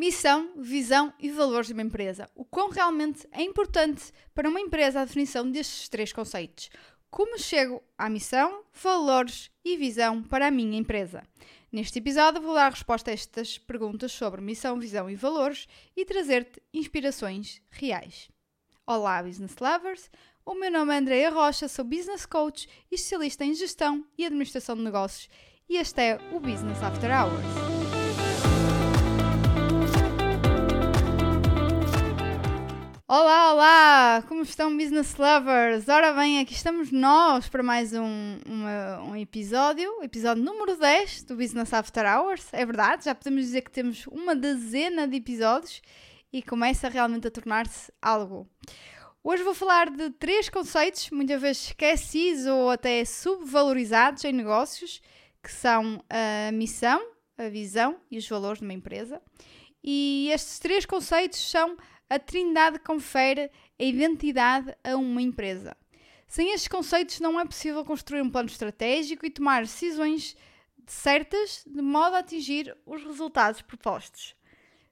Missão, visão e valores de uma empresa. O quão realmente é importante para uma empresa a definição destes três conceitos. Como chego à missão, valores e visão para a minha empresa? Neste episódio vou dar a resposta a estas perguntas sobre missão, visão e valores e trazer-te inspirações reais. Olá, business lovers! O meu nome é Andreia Rocha, sou business coach e especialista em gestão e administração de negócios e este é o Business After Hours. Olá, olá! Como estão, business lovers? Ora bem, aqui estamos nós para mais um, uma, um episódio, episódio número 10 do Business After Hours. É verdade, já podemos dizer que temos uma dezena de episódios e começa realmente a tornar-se algo. Hoje vou falar de três conceitos, muitas vezes esquecidos ou até subvalorizados em negócios, que são a missão, a visão e os valores de uma empresa. E estes três conceitos são a Trindade confere a identidade a uma empresa. Sem estes conceitos, não é possível construir um plano estratégico e tomar decisões certas de modo a atingir os resultados propostos.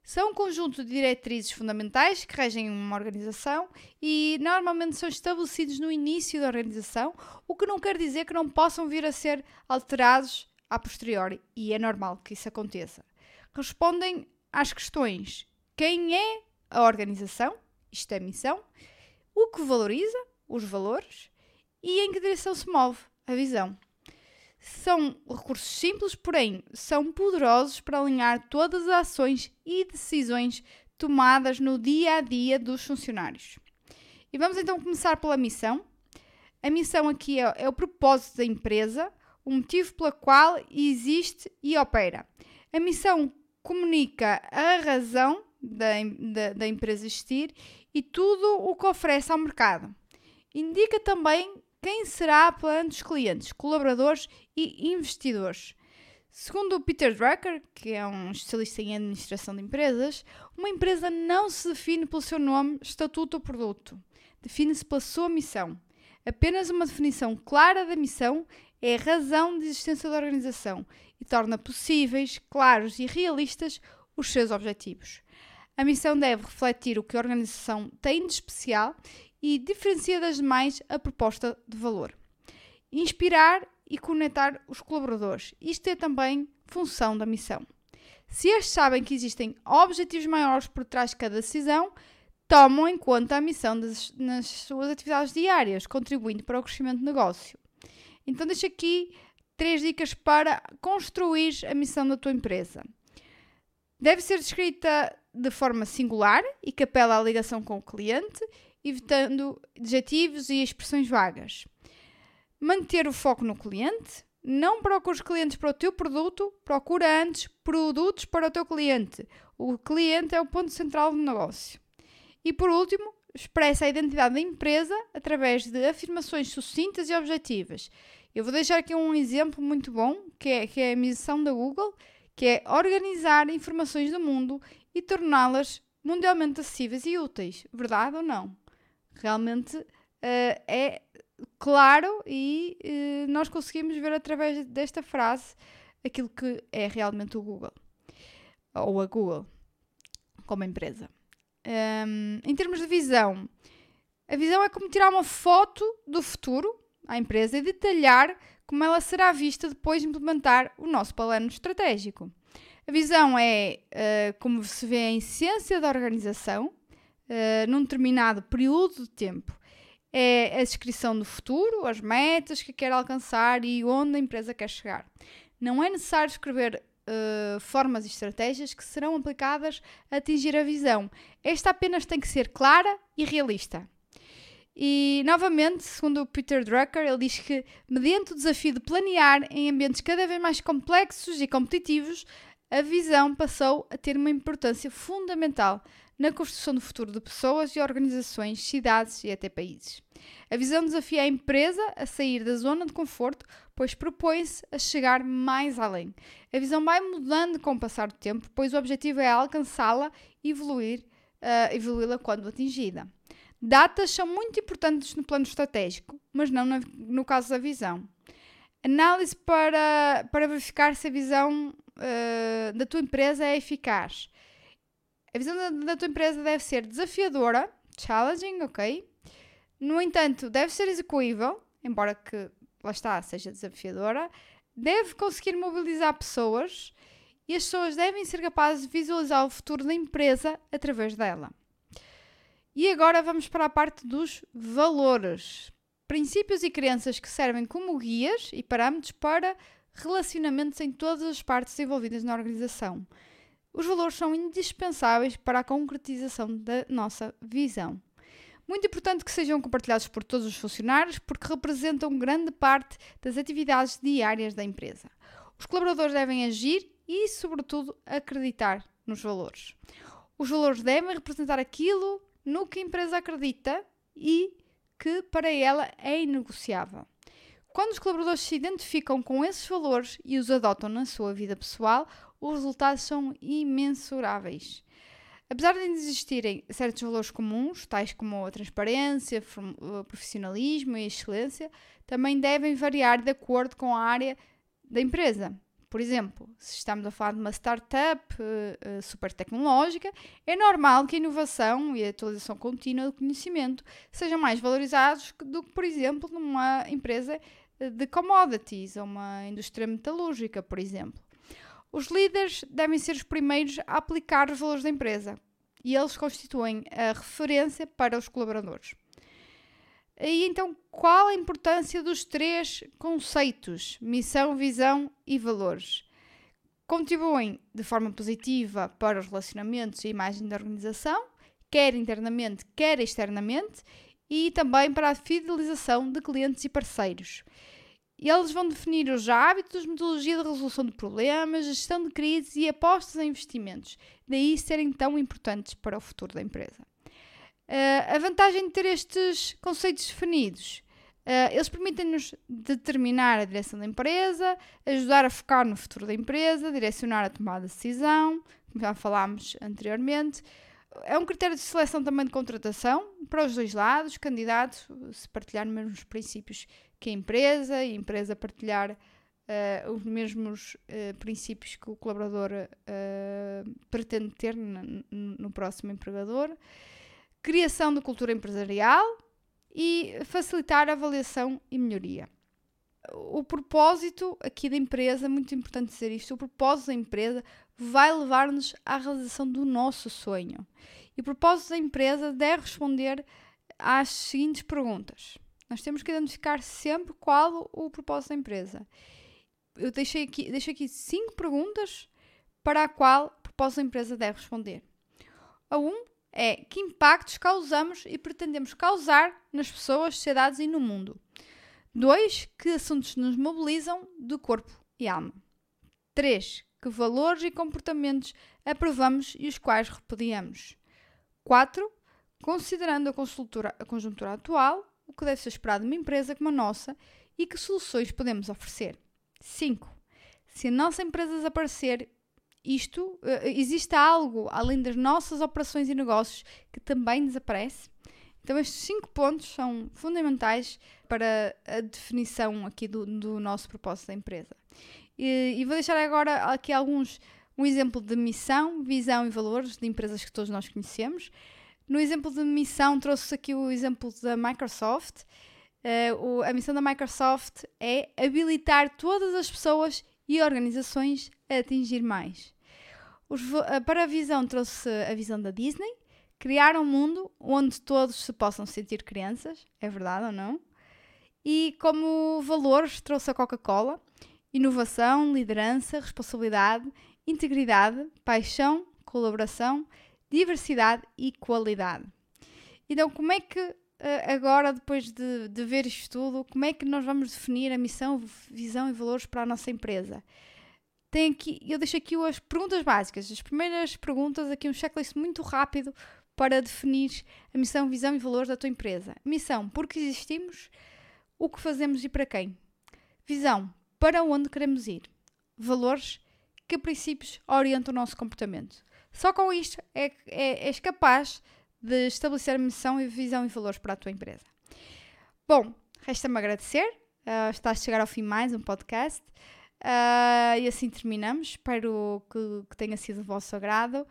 São um conjunto de diretrizes fundamentais que regem uma organização e normalmente são estabelecidos no início da organização, o que não quer dizer que não possam vir a ser alterados a posteriori, e é normal que isso aconteça. Respondem às questões: quem é a organização, isto é missão, o que valoriza, os valores, e em que direção se move, a visão. São recursos simples, porém são poderosos para alinhar todas as ações e decisões tomadas no dia a dia dos funcionários. E vamos então começar pela missão. A missão aqui é, é o propósito da empresa, o motivo pela qual existe e opera. A missão comunica a razão da, da, da empresa existir e tudo o que oferece ao mercado. Indica também quem será perante os clientes, colaboradores e investidores. Segundo o Peter Drucker, que é um especialista em administração de empresas, uma empresa não se define pelo seu nome, estatuto ou produto. Define-se pela sua missão. Apenas uma definição clara da missão é a razão de existência da organização e torna possíveis, claros e realistas os seus objetivos. A missão deve refletir o que a organização tem de especial e diferencia das demais a proposta de valor. Inspirar e conectar os colaboradores. Isto é também função da missão. Se estes sabem que existem objetivos maiores por trás de cada decisão, tomam em conta a missão das, nas suas atividades diárias, contribuindo para o crescimento do negócio. Então, deixo aqui três dicas para construir a missão da tua empresa. Deve ser descrita de forma singular e que apela à ligação com o cliente, evitando adjetivos e expressões vagas. Manter o foco no cliente. Não procures clientes para o teu produto, procura antes produtos para o teu cliente. O cliente é o ponto central do negócio. E por último, expressa a identidade da empresa através de afirmações sucintas e objetivas. Eu vou deixar aqui um exemplo muito bom, que é, que é a missão da Google, que é organizar informações do mundo e torná-las mundialmente acessíveis e úteis. Verdade ou não? Realmente uh, é claro e uh, nós conseguimos ver através desta frase aquilo que é realmente o Google ou a Google como empresa. Um, em termos de visão, a visão é como tirar uma foto do futuro à empresa e detalhar como ela será vista depois de implementar o nosso plano estratégico. A visão é uh, como se vê a essência da organização uh, num determinado período de tempo. É a descrição do futuro, as metas que quer alcançar e onde a empresa quer chegar. Não é necessário escrever uh, formas e estratégias que serão aplicadas a atingir a visão. Esta apenas tem que ser clara e realista. E, novamente, segundo o Peter Drucker, ele diz que, mediante o desafio de planear em ambientes cada vez mais complexos e competitivos, a visão passou a ter uma importância fundamental na construção do futuro de pessoas e organizações, cidades e até países. A visão desafia a empresa a sair da zona de conforto, pois propõe-se a chegar mais além. A visão vai mudando com o passar do tempo, pois o objetivo é alcançá-la e evoluir, uh, evoluí-la quando atingida. Datas são muito importantes no plano estratégico, mas não no caso da visão. Análise para, para verificar se a visão uh, da tua empresa é eficaz. A visão da, da tua empresa deve ser desafiadora, challenging, ok? No entanto, deve ser execuível, embora que, lá está, seja desafiadora. Deve conseguir mobilizar pessoas e as pessoas devem ser capazes de visualizar o futuro da empresa através dela. E agora vamos para a parte dos valores. Princípios e crenças que servem como guias e parâmetros para relacionamentos em todas as partes envolvidas na organização. Os valores são indispensáveis para a concretização da nossa visão. Muito importante que sejam compartilhados por todos os funcionários, porque representam grande parte das atividades diárias da empresa. Os colaboradores devem agir e, sobretudo, acreditar nos valores. Os valores devem representar aquilo no que a empresa acredita e que para ela é inegociável. Quando os colaboradores se identificam com esses valores e os adotam na sua vida pessoal, os resultados são imensuráveis. Apesar de existirem certos valores comuns, tais como a transparência, profissionalismo e excelência, também devem variar de acordo com a área da empresa. Por exemplo, se estamos a falar de uma startup uh, super tecnológica, é normal que a inovação e a atualização contínua do conhecimento sejam mais valorizados do que, por exemplo, numa empresa de commodities ou uma indústria metalúrgica, por exemplo. Os líderes devem ser os primeiros a aplicar os valores da empresa e eles constituem a referência para os colaboradores. E então, qual a importância dos três conceitos: missão, visão e valores? Contribuem de forma positiva para os relacionamentos e imagem da organização, quer internamente, quer externamente, e também para a fidelização de clientes e parceiros. Eles vão definir os hábitos, metodologia de resolução de problemas, gestão de crises e apostas em investimentos, daí serem tão importantes para o futuro da empresa. Uh, a vantagem de ter estes conceitos definidos, uh, eles permitem-nos determinar a direção da empresa, ajudar a focar no futuro da empresa, direcionar a tomada de decisão, como já falámos anteriormente. É um critério de seleção também de contratação para os dois lados, candidatos se partilhar os mesmos princípios que a empresa e a empresa partilhar uh, os mesmos uh, princípios que o colaborador pretende ter no, no próximo empregador, criação de cultura empresarial e facilitar a avaliação e melhoria. O propósito aqui da empresa, muito importante dizer isto, o propósito da empresa vai levar-nos à realização do nosso sonho. E o propósito da empresa deve responder às seguintes perguntas. Nós temos que identificar sempre qual o propósito da empresa. Eu deixei aqui, deixei aqui cinco perguntas para a qual o propósito da empresa deve responder. A um é que impactos causamos e pretendemos causar nas pessoas, sociedades e no mundo. Dois, que assuntos nos mobilizam de corpo e alma. Três, que valores e comportamentos aprovamos e os quais repudiamos. 4. Considerando a, a conjuntura atual, o que deve ser esperado de uma empresa como a nossa e que soluções podemos oferecer. 5. Se a nossa empresa desaparecer, isto, uh, existe algo além das nossas operações e negócios que também desaparece? Então, estes cinco pontos são fundamentais para a definição aqui do, do nosso propósito da empresa. E, e, vou deixar agora aqui alguns, um exemplo de missão, visão e valores de empresas que todos nós conhecemos. No exemplo de missão, trouxe aqui o exemplo da Microsoft. Uh, o, a missão da Microsoft é habilitar todas as pessoas e organizações a atingir mais. Os, uh, para a visão, trouxe a visão da Disney, criar um mundo onde todos se possam sentir crianças, é verdade ou não? E como valores, trouxe a Coca-Cola, inovação, liderança, responsabilidade, integridade, paixão, colaboração diversidade e qualidade. Então, como é que eh, agora, depois de, de ver isto tudo, como é que nós vamos definir a missão, visão e valores para a nossa empresa? Tem aqui, eu deixo aqui as perguntas básicas. As primeiras perguntas, aqui um checklist muito rápido para definir a missão, visão e valores da tua empresa. Missão, porque existimos, o que fazemos e para quem. Visão, para onde queremos ir. Valores, que princípios orientam o nosso comportamento. Só com isto é, é, és capaz de estabelecer missão, visão e valores para a tua empresa. Bom, resta-me agradecer. Uh, estás a chegar ao fim mais um podcast. Uh, e assim terminamos. Espero que, que tenha sido do vosso agrado.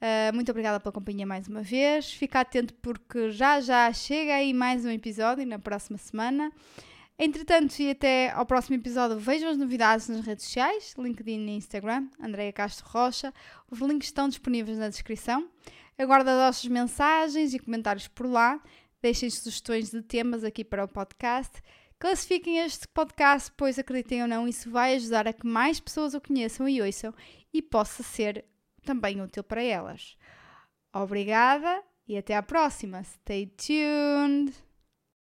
Uh, muito obrigada pela companhia mais uma vez. Fica atento porque já já chega aí mais um episódio na próxima semana. Entretanto, e até ao próximo episódio, vejam as novidades nas redes sociais, LinkedIn e Instagram, Andreia Castro Rocha. Os links estão disponíveis na descrição. Aguardo as vossas mensagens e comentários por lá. Deixem sugestões de temas aqui para o podcast. Classifiquem este podcast, pois acreditem ou não, isso vai ajudar a que mais pessoas o conheçam e ouçam e possa ser também útil para elas. Obrigada e até à próxima. Stay tuned!